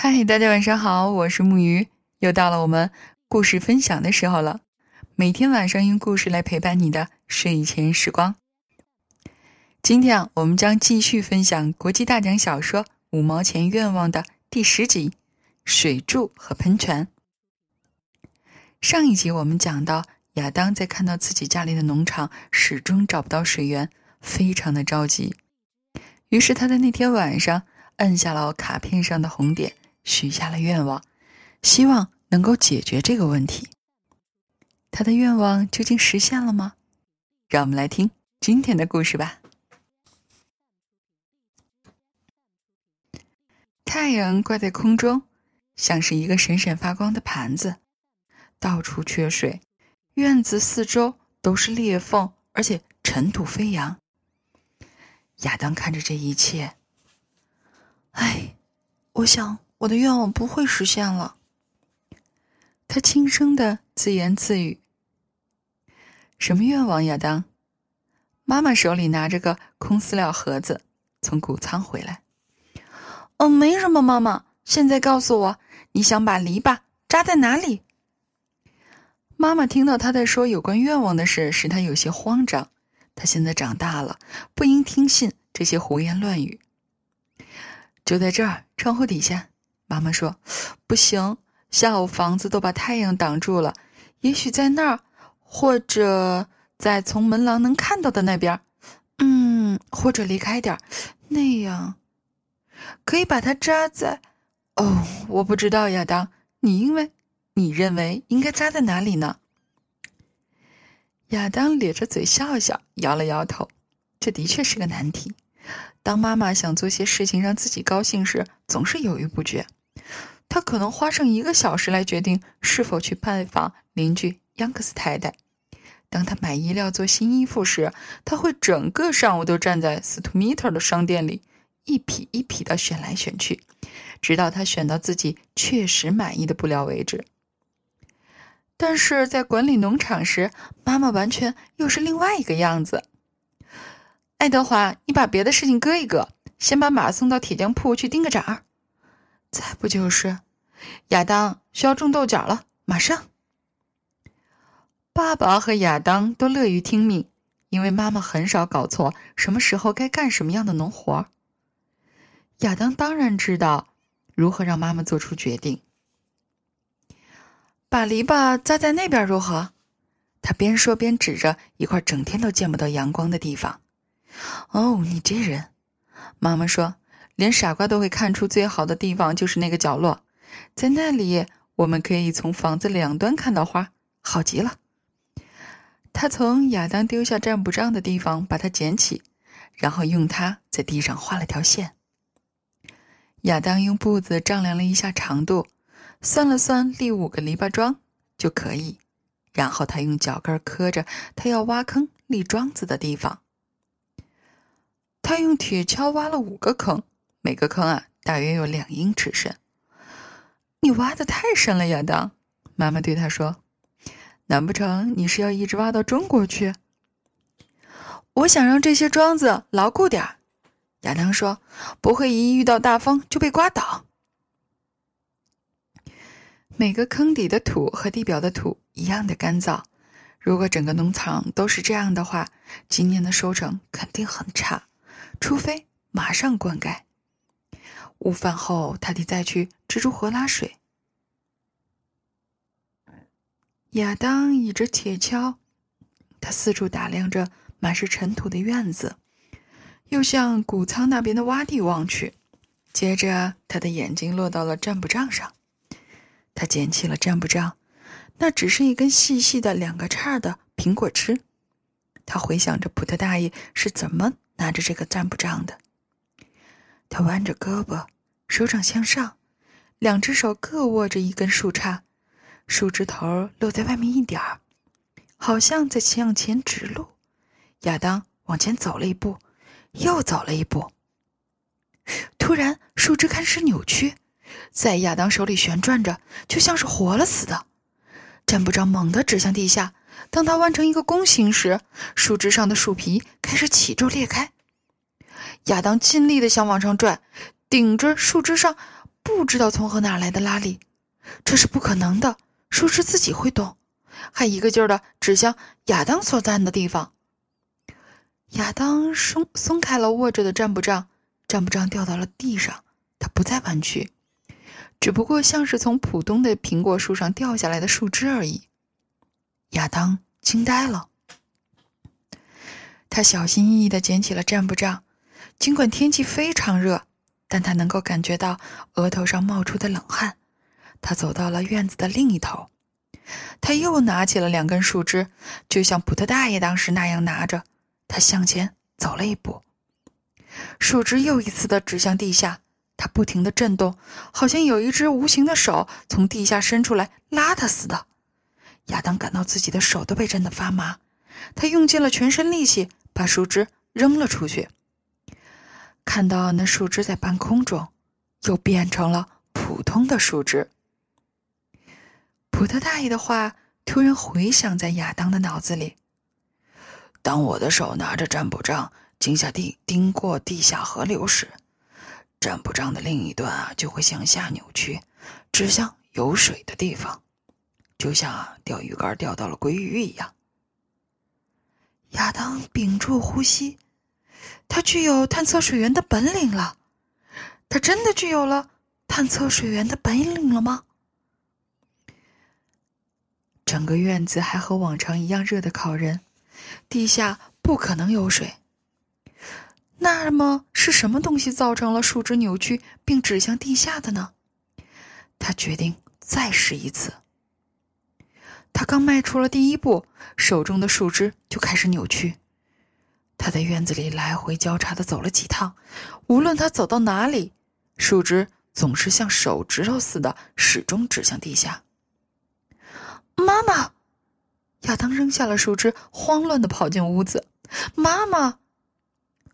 嗨，大家晚上好，我是木鱼，又到了我们故事分享的时候了。每天晚上用故事来陪伴你的睡前时光。今天啊，我们将继续分享国际大奖小说《五毛钱愿望》的第十集《水柱和喷泉》。上一集我们讲到，亚当在看到自己家里的农场始终找不到水源，非常的着急。于是他在那天晚上摁下了卡片上的红点。许下了愿望，希望能够解决这个问题。他的愿望究竟实现了吗？让我们来听今天的故事吧。太阳挂在空中，像是一个闪闪发光的盘子，到处缺水，院子四周都是裂缝，而且尘土飞扬。亚当看着这一切，哎，我想。我的愿望不会实现了。他轻声的自言自语：“什么愿望，亚当？”妈妈手里拿着个空饲料盒子，从谷仓回来。“哦，没什么，妈妈。现在告诉我，你想把篱笆扎在哪里？”妈妈听到他在说有关愿望的事，使他有些慌张。他现在长大了，不应听信这些胡言乱语。就在这儿，窗户底下。妈妈说：“不行，下午房子都把太阳挡住了。也许在那儿，或者在从门廊能看到的那边。嗯，或者离开点，那样可以把它扎在……哦，我不知道，亚当，你因为你认为应该扎在哪里呢？”亚当咧着嘴笑笑，摇了摇头。这的确是个难题。当妈妈想做些事情让自己高兴时，总是犹豫不决。他可能花上一个小时来决定是否去拜访邻居央克斯太太。当他买衣料做新衣服时，他会整个上午都站在斯图米特的商店里，一匹一匹的选来选去，直到他选到自己确实满意的布料为止。但是在管理农场时，妈妈完全又是另外一个样子。爱德华，你把别的事情搁一搁，先把马送到铁匠铺去钉个掌。再不就是，亚当需要种豆角了，马上。爸爸和亚当都乐于听命，因为妈妈很少搞错什么时候该干什么样的农活。亚当当然知道如何让妈妈做出决定。把篱笆扎在那边如何？他边说边指着一块整天都见不到阳光的地方。哦，你这人，妈妈说。连傻瓜都会看出，最好的地方就是那个角落，在那里我们可以从房子两端看到花，好极了。他从亚当丢下占卜杖的地方把它捡起，然后用它在地上画了条线。亚当用步子丈量了一下长度，算了算立五个篱笆桩就可以，然后他用脚跟磕着他要挖坑立桩子的地方。他用铁锹挖了五个坑。每个坑啊，大约有两英尺深。你挖的太深了，亚当。妈妈对他说：“难不成你是要一直挖到中国去？”我想让这些桩子牢固点儿。亚当说：“不会一遇到大风就被刮倒。”每个坑底的土和地表的土一样的干燥。如果整个农场都是这样的话，今年的收成肯定很差，除非马上灌溉。午饭后，他得再去蜘蛛河拉水。亚当倚着铁锹，他四处打量着满是尘土的院子，又向谷仓那边的洼地望去。接着，他的眼睛落到了占卜杖上。他捡起了占卜杖，那只是一根细细的两个叉的苹果枝。他回想着普特大爷是怎么拿着这个占卜杖的。他弯着胳膊，手掌向上，两只手各握着一根树杈，树枝头露在外面一点儿，好像在向前指路。亚当往前走了一步，又走了一步。突然，树枝开始扭曲，在亚当手里旋转着，就像是活了似的。占卜杖猛地指向地下，当他弯成一个弓形时，树枝上的树皮开始起皱裂开。亚当尽力的想往上拽，顶着树枝上，不知道从何哪来的拉力，这是不可能的。树枝自己会动，还一个劲儿的指向亚当所站的地方。亚当松松开了握着的占卜杖，占卜杖掉到了地上，它不再弯曲，只不过像是从普通的苹果树上掉下来的树枝而已。亚当惊呆了，他小心翼翼的捡起了占卜杖，尽管天气非常热，但他能够感觉到额头上冒出的冷汗。他走到了院子的另一头，他又拿起了两根树枝，就像普特大爷当时那样拿着。他向前走了一步，树枝又一次的指向地下，它不停的震动，好像有一只无形的手从地下伸出来拉他似的。亚当感到自己的手都被震得发麻，他用尽了全身力气把树枝扔了出去。看到那树枝在半空中，又变成了普通的树枝。普特大爷的话突然回响在亚当的脑子里。当我的手拿着占卜杖经下地经过地下河流时，占卜杖的另一端啊就会向下扭曲，指向有水的地方，就像钓鱼竿钓到了鲑鱼一样。亚当屏住呼吸，他具有探测水源的本领了。他真的具有了探测水源的本领了吗？整个院子还和往常一样热的烤人。地下不可能有水。那么是什么东西造成了树枝扭曲并指向地下的呢？他决定再试一次。他刚迈出了第一步，手中的树枝就开始扭曲。他在院子里来回交叉的走了几趟，无论他走到哪里，树枝总是像手指头似的，始终指向地下。妈妈。亚当扔下了树枝，慌乱的跑进屋子。妈妈，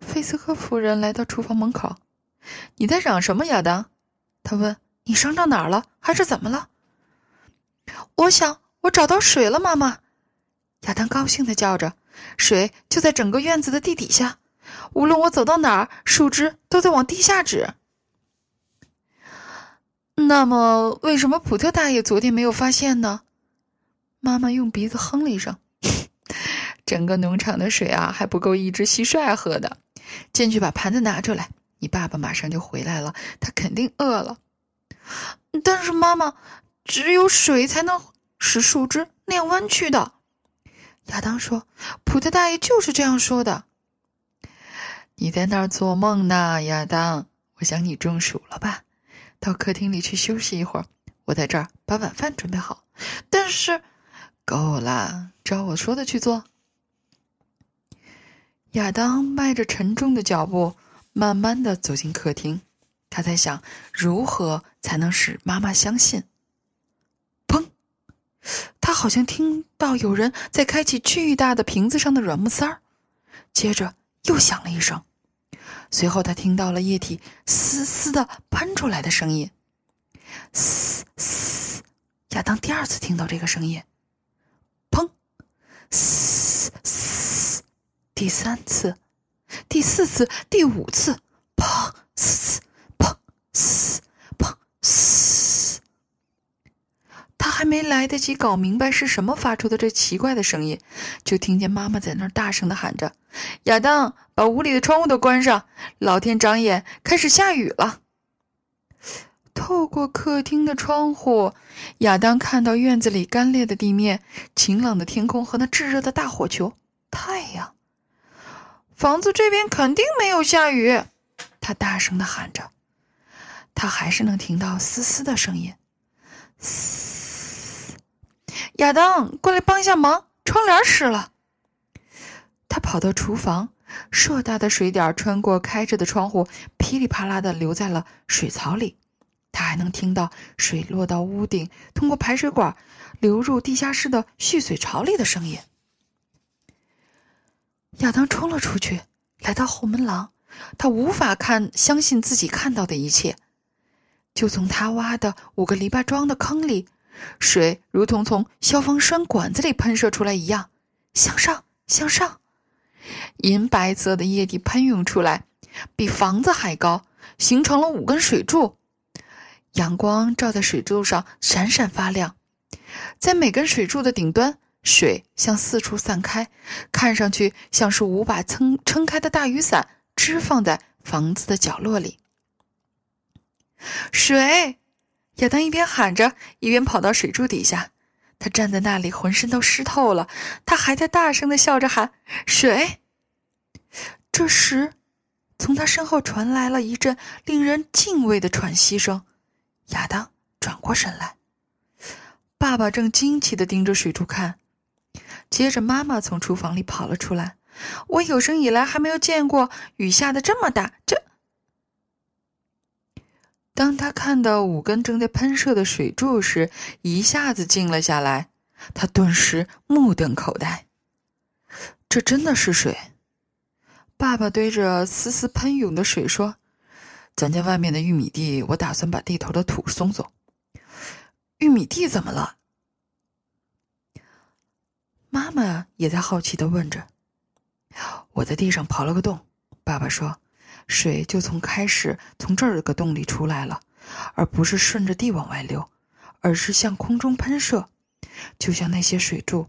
菲斯科夫人来到厨房门口。“你在嚷什么，亚当？”他问。“你伤到哪儿了？还是怎么了？”“我想我找到水了，妈妈。”亚当高兴的叫着。“水就在整个院子的地底下，无论我走到哪儿，树枝都在往地下指。”“那么，为什么普特大爷昨天没有发现呢？”妈妈用鼻子哼了一声，整个农场的水啊，还不够一只蟋蟀喝的。进去把盘子拿出来，你爸爸马上就回来了，他肯定饿了。但是妈妈，只有水才能使树枝那样弯曲的。亚当说：“普特大爷就是这样说的。”你在那儿做梦呢，亚当？我想你中暑了吧？到客厅里去休息一会儿，我在这儿把晚饭准备好。但是。够了，照我说的去做。亚当迈着沉重的脚步，慢慢的走进客厅。他在想，如何才能使妈妈相信？他好像听到有人在开启巨大的瓶子上的软木塞儿。接着又响了一声，随后他听到了液体嘶嘶的喷出来的声音。嘶嘶！亚当第二次听到这个声音。砰嘶嘶，第三次，第四次，第五次，砰嘶砰嘶砰嘶。他还没来得及搞明白是什么发出的这奇怪的声音，就听见妈妈在那儿大声的喊着：“亚当，把屋里的窗户都关上，老天长眼，开始下雨了。”透过客厅的窗户，亚当看到院子里干裂的地面、晴朗的天空和那炙热的大火球——太阳。房子这边肯定没有下雨，他大声的喊着。他还是能听到嘶嘶的声音。嘶！亚当，过来帮一下忙，窗帘湿了。他跑到厨房，硕大的水点穿过开着的窗户，噼里啪啦的流在了水槽里。他还能听到水落到屋顶，通过排水管流入地下室的蓄水槽里的声音。亚当冲了出去，来到后门廊，他无法看相信自己看到的一切。就从他挖的五个篱笆桩的坑里，水如同从消防栓管子里喷射出来一样，向上，向上，银白色的液体喷涌出来，比房子还高，形成了五根水柱。阳光照在水柱上，闪闪发亮。在每根水柱的顶端，水向四处散开，看上去像是五把撑撑开的大雨伞，支放在房子的角落里。水！亚当一边喊着，一边跑到水柱底下。他站在那里，浑身都湿透了。他还在大声的笑着喊：“水！”这时，从他身后传来了一阵令人敬畏的喘息声。亚当转过身来，爸爸正惊奇的盯着水柱看。接着，妈妈从厨房里跑了出来。我有生以来还没有见过雨下的这么大。这，当他看到五根正在喷射的水柱时，一下子静了下来。他顿时目瞪口呆。这真的是水！爸爸对着丝丝喷涌的水说。咱家外面的玉米地，我打算把地头的土松松。玉米地怎么了？妈妈也在好奇的问着。我在地上刨了个洞，爸爸说，水就从开始从这儿个洞里出来了，而不是顺着地往外流，而是向空中喷射，就像那些水柱，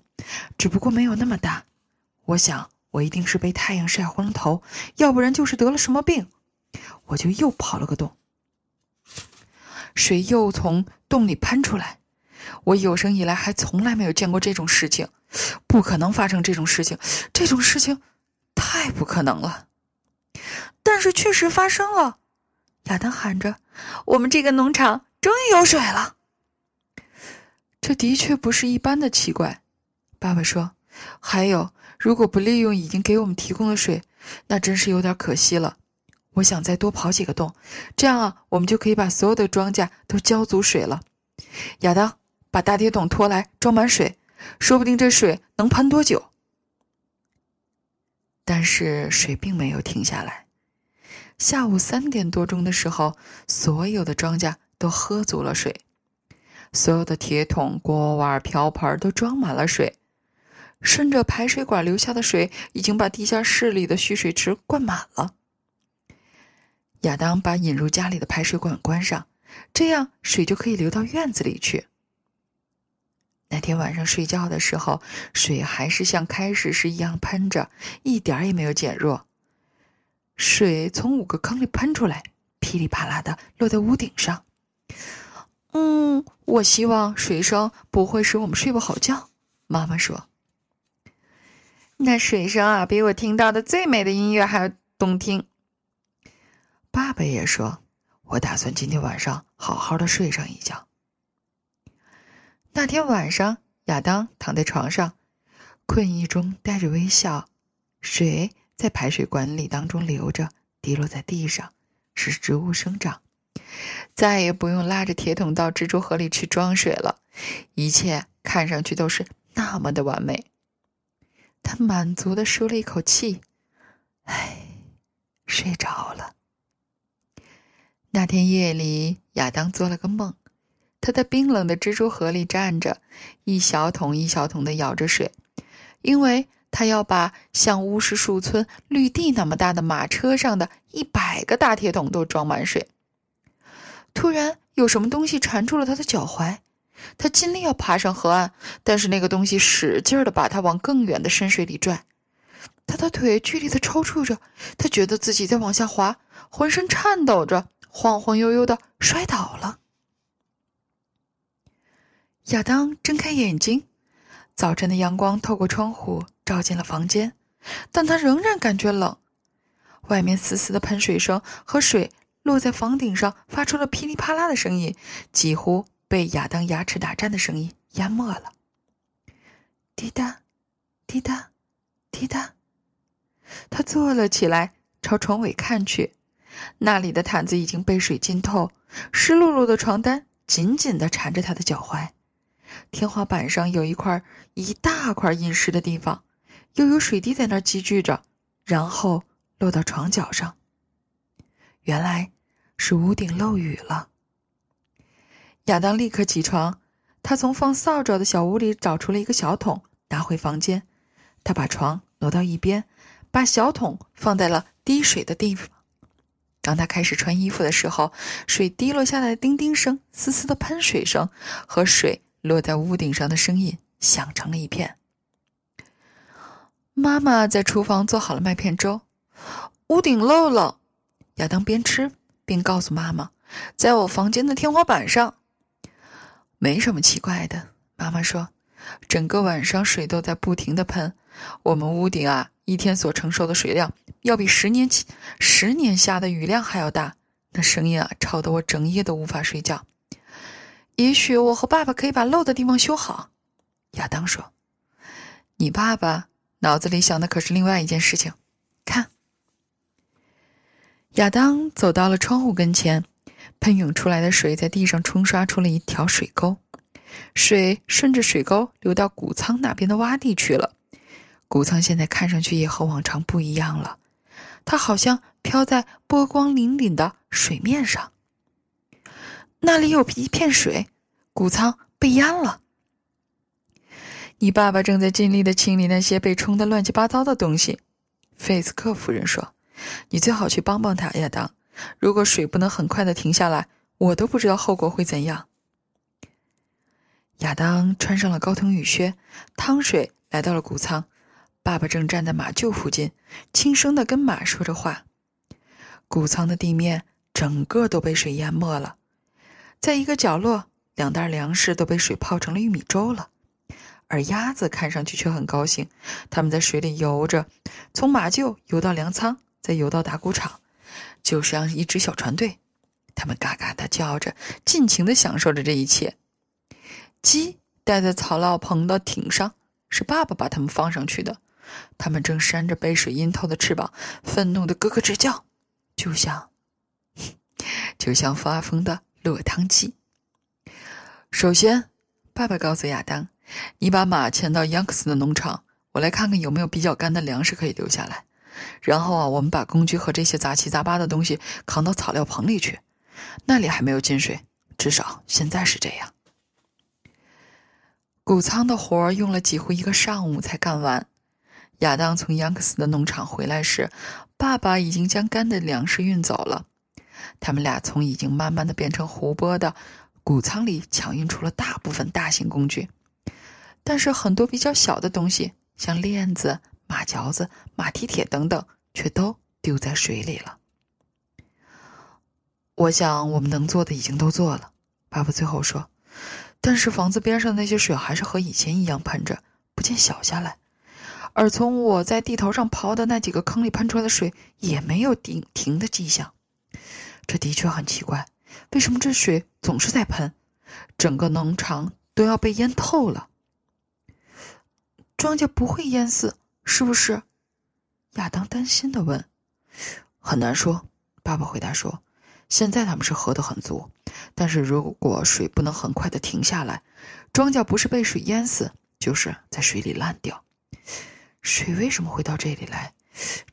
只不过没有那么大。我想，我一定是被太阳晒昏了头，要不然就是得了什么病。我就又跑了个洞，水又从洞里喷出来。我有生以来还从来没有见过这种事情，不可能发生这种事情，这种事情太不可能了。但是确实发生了，亚当喊着：“我们这个农场终于有水了！”这的确不是一般的奇怪，爸爸说。还有，如果不利用已经给我们提供的水，那真是有点可惜了。我想再多刨几个洞，这样啊，我们就可以把所有的庄稼都浇足水了。亚当，把大铁桶拖来，装满水，说不定这水能喷多久。但是水并没有停下来。下午三点多钟的时候，所有的庄稼都喝足了水，所有的铁桶、锅碗瓢盆都装满了水，顺着排水管流下的水已经把地下室里的蓄水池灌满了。亚当把引入家里的排水管关上，这样水就可以流到院子里去。那天晚上睡觉的时候，水还是像开始时一样喷着，一点也没有减弱。水从五个坑里喷出来，噼里啪啦的落在屋顶上。嗯，我希望水声不会使我们睡不好觉。妈妈说：“那水声啊，比我听到的最美的音乐还要动听。”爸爸也说：“我打算今天晚上好好的睡上一觉。”那天晚上，亚当躺在床上，困意中带着微笑。水在排水管里当中流着，滴落在地上，使植物生长。再也不用拉着铁桶到蜘蛛河里去装水了，一切看上去都是那么的完美。他满足的舒了一口气，唉，睡着了。那天夜里，亚当做了个梦，他在冰冷的蜘蛛河里站着，一小桶一小桶的舀着水，因为他要把像巫师树村绿地那么大的马车上的一百个大铁桶都装满水。突然，有什么东西缠住了他的脚踝，他尽力要爬上河岸，但是那个东西使劲的把他往更远的深水里拽，他的腿剧烈的抽搐着，他觉得自己在往下滑，浑身颤抖着。晃晃悠悠的摔倒了。亚当睁开眼睛，早晨的阳光透过窗户照进了房间，但他仍然感觉冷。外面嘶嘶的喷水声和水落在房顶上发出了噼里啪啦的声音，几乎被亚当牙齿打颤的声音淹没了。滴答，滴答，滴答。他坐了起来，朝床尾看去。那里的毯子已经被水浸透，湿漉漉的床单紧紧地缠着他的脚踝。天花板上有一块一大块阴湿的地方，又有水滴在那儿积聚着，然后落到床角上。原来是屋顶漏雨了。亚当立刻起床，他从放扫帚的小屋里找出了一个小桶，拿回房间。他把床挪到一边，把小桶放在了滴水的地方。当他开始穿衣服的时候，水滴落下来的叮叮声、丝丝的喷水声和水落在屋顶上的声音响成了一片。妈妈在厨房做好了麦片粥，屋顶漏了。亚当边吃边告诉妈妈：“在我房间的天花板上。”没什么奇怪的，妈妈说：“整个晚上水都在不停的喷，我们屋顶啊，一天所承受的水量要比十年前十年下的雨量还要大。那声音啊，吵得我整夜都无法睡觉。也许我和爸爸可以把漏的地方修好。”亚当说：“你爸爸脑子里想的可是另外一件事情。”看，亚当走到了窗户跟前。喷涌出来的水在地上冲刷出了一条水沟，水顺着水沟流到谷仓那边的洼地去了。谷仓现在看上去也和往常不一样了，它好像飘在波光粼粼的水面上。那里有一片水，谷仓被淹了。你爸爸正在尽力的清理那些被冲的乱七八糟的东西。费斯克夫人说：“你最好去帮帮他，亚当。”如果水不能很快的停下来，我都不知道后果会怎样。亚当穿上了高筒雨靴，趟水来到了谷仓。爸爸正站在马厩附近，轻声的跟马说着话。谷仓的地面整个都被水淹没了，在一个角落，两袋粮食都被水泡成了玉米粥了。而鸭子看上去却很高兴，它们在水里游着，从马厩游到粮仓，再游到打谷场。就像一支小船队，他们嘎嘎的叫着，尽情的享受着这一切。鸡待在草料棚的顶上，是爸爸把它们放上去的。它们正扇着被水浸透的翅膀，愤怒的咯咯直叫，就像，就像发疯的落汤鸡。首先，爸爸告诉亚当：“你把马牵到央克斯的农场，我来看看有没有比较干的粮食可以留下来。”然后啊，我们把工具和这些杂七杂八的东西扛到草料棚里去，那里还没有进水，至少现在是这样。谷仓的活儿用了几乎一个上午才干完。亚当从央克斯的农场回来时，爸爸已经将干的粮食运走了。他们俩从已经慢慢的变成湖泊的谷仓里抢运出了大部分大型工具，但是很多比较小的东西，像链子。马嚼子、马蹄铁等等，却都丢在水里了。我想，我们能做的已经都做了。爸爸最后说：“但是房子边上的那些水还是和以前一样喷着，不见小下来。而从我在地头上刨的那几个坑里喷出来的水，也没有停停的迹象。这的确很奇怪，为什么这水总是在喷？整个农场都要被淹透了。庄稼不会淹死。”是不是？亚当担心的问。很难说，爸爸回答说：“现在他们是喝得很足，但是如果水不能很快的停下来，庄稼不是被水淹死，就是在水里烂掉。水为什么会到这里来？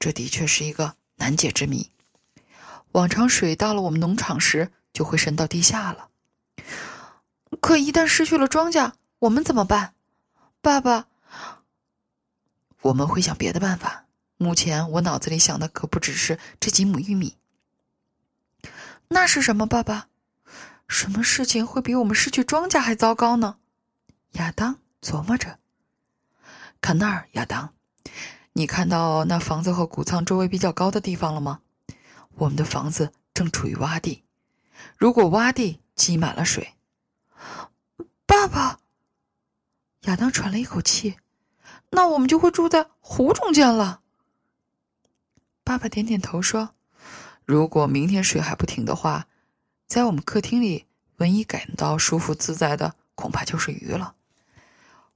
这的确是一个难解之谜。往常水到了我们农场时，就会渗到地下了。可一旦失去了庄稼，我们怎么办？爸爸。”我们会想别的办法。目前我脑子里想的可不只是这几亩玉米。那是什么，爸爸？什么事情会比我们失去庄稼还糟糕呢？亚当琢磨着。看那儿，亚当，你看到那房子和谷仓周围比较高的地方了吗？我们的房子正处于洼地。如果洼地积满了水，爸爸，亚当喘了一口气。那我们就会住在湖中间了。爸爸点点头说：“如果明天水还不停的话，在我们客厅里唯一感到舒服自在的，恐怕就是鱼了。”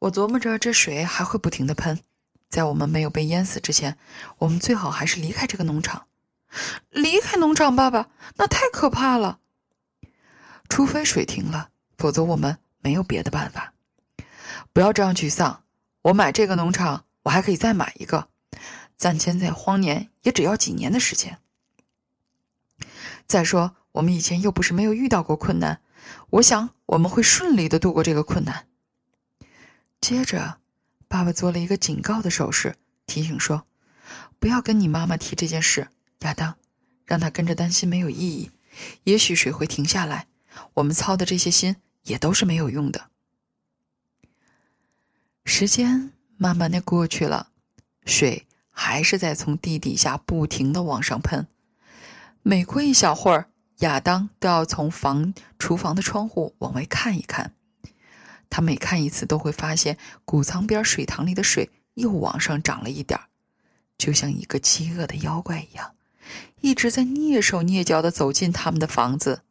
我琢磨着，这水还会不停的喷，在我们没有被淹死之前，我们最好还是离开这个农场。离开农场，爸爸，那太可怕了。除非水停了，否则我们没有别的办法。不要这样沮丧。我买这个农场，我还可以再买一个。暂迁在荒年也只要几年的时间。再说，我们以前又不是没有遇到过困难，我想我们会顺利的度过这个困难。接着，爸爸做了一个警告的手势，提醒说：“不要跟你妈妈提这件事，亚当。”让他跟着担心没有意义。也许水会停下来，我们操的这些心也都是没有用的。时间慢慢的过去了，水还是在从地底下不停的往上喷。每过一小会儿，亚当都要从房厨房的窗户往外看一看。他每看一次，都会发现谷仓边水塘里的水又往上涨了一点儿，就像一个饥饿的妖怪一样，一直在蹑手蹑脚的走进他们的房子。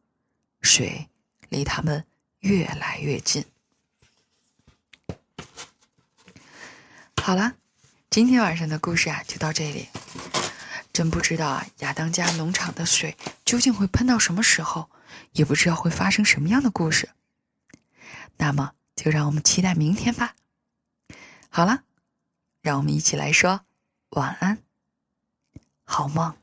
水离他们越来越近。好了，今天晚上的故事啊，就到这里。真不知道啊，亚当家农场的水究竟会喷到什么时候，也不知道会发生什么样的故事。那么，就让我们期待明天吧。好了，让我们一起来说晚安，好梦。